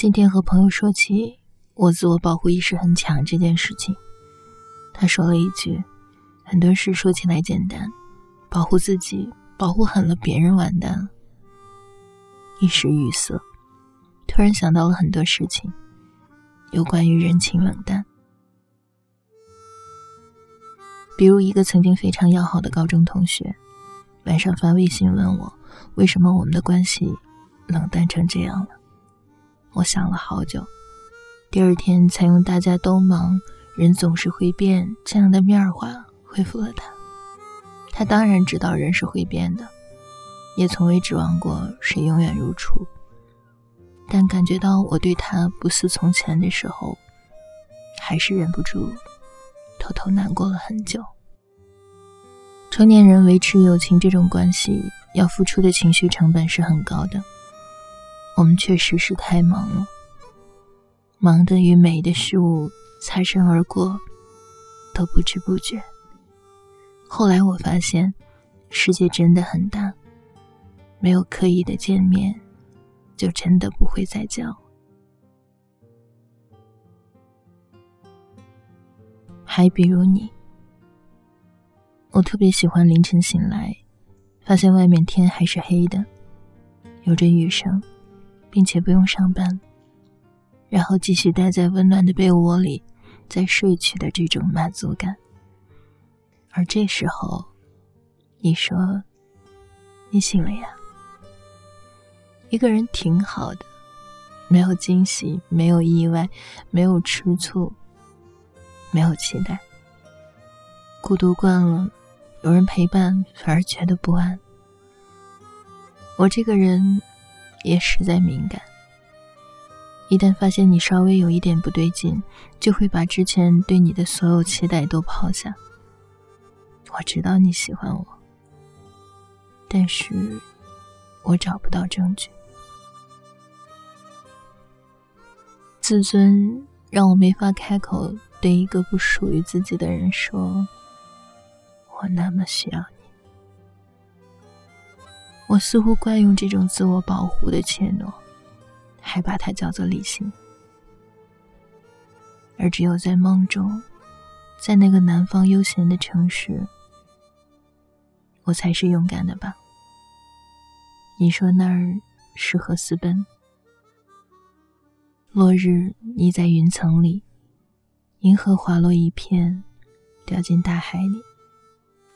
今天和朋友说起我自我保护意识很强这件事情，他说了一句：“很多事说起来简单，保护自己，保护狠了，别人完蛋了。”一时语塞，突然想到了很多事情，有关于人情冷淡。比如一个曾经非常要好的高中同学，晚上发微信问我，为什么我们的关系冷淡成这样了？我想了好久，第二天才用“大家都忙，人总是会变”这样的面话回复了他。他当然知道人是会变的。也从未指望过谁永远如初，但感觉到我对他不似从前的时候，还是忍不住偷偷难过了很久。成年人维持友情这种关系，要付出的情绪成本是很高的。我们确实是太忙了，忙得与美的事物擦身而过，都不知不觉。后来我发现，世界真的很大。没有刻意的见面，就真的不会再叫。还比如你，我特别喜欢凌晨醒来，发现外面天还是黑的，有着雨声，并且不用上班，然后继续待在温暖的被窝里，再睡去的这种满足感。而这时候，你说，你醒了呀？一个人挺好的，没有惊喜，没有意外，没有吃醋，没有期待。孤独惯了，有人陪伴反而觉得不安。我这个人也实在敏感，一旦发现你稍微有一点不对劲，就会把之前对你的所有期待都抛下。我知道你喜欢我，但是我找不到证据。自尊让我没法开口对一个不属于自己的人说：“我那么需要你。”我似乎惯用这种自我保护的怯懦，还把它叫做理性。而只有在梦中，在那个南方悠闲的城市，我才是勇敢的吧？你说那儿适合私奔？落日腻在云层里，银河滑落一片，掉进大海里。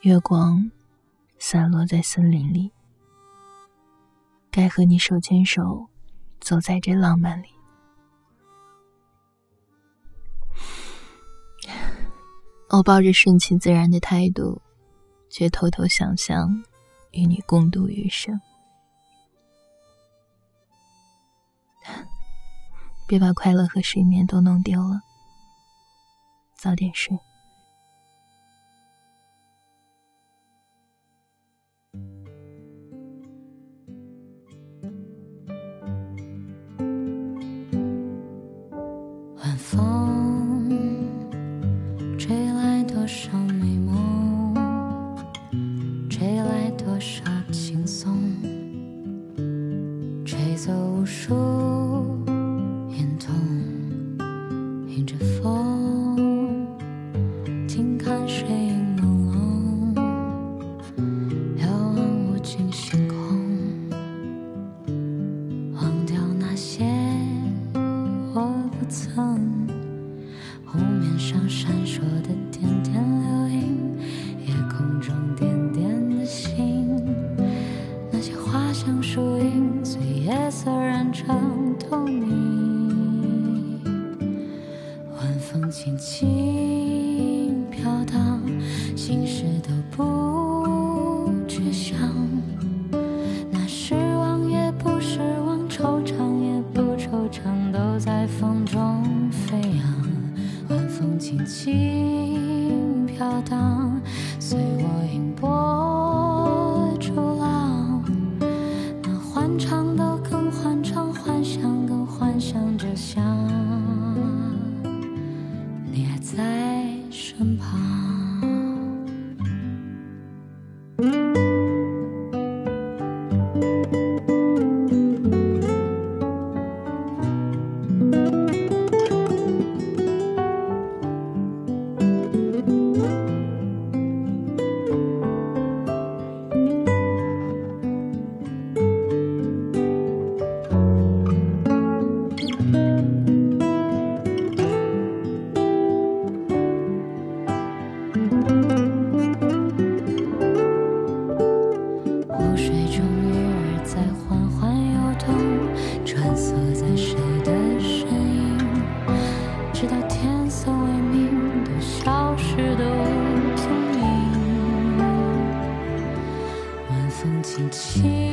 月光散落在森林里，该和你手牵手，走在这浪漫里。我抱着顺其自然的态度，却偷偷想象与你共度余生。别把快乐和睡眠都弄丢了，早点睡。无数烟筒迎着风，听看水影朦胧，遥望无尽星空。忘掉那些我不曾，湖面上闪烁的点点流萤，夜空中点。轻飘荡，到天色微明，都消失的无踪影。晚风轻轻。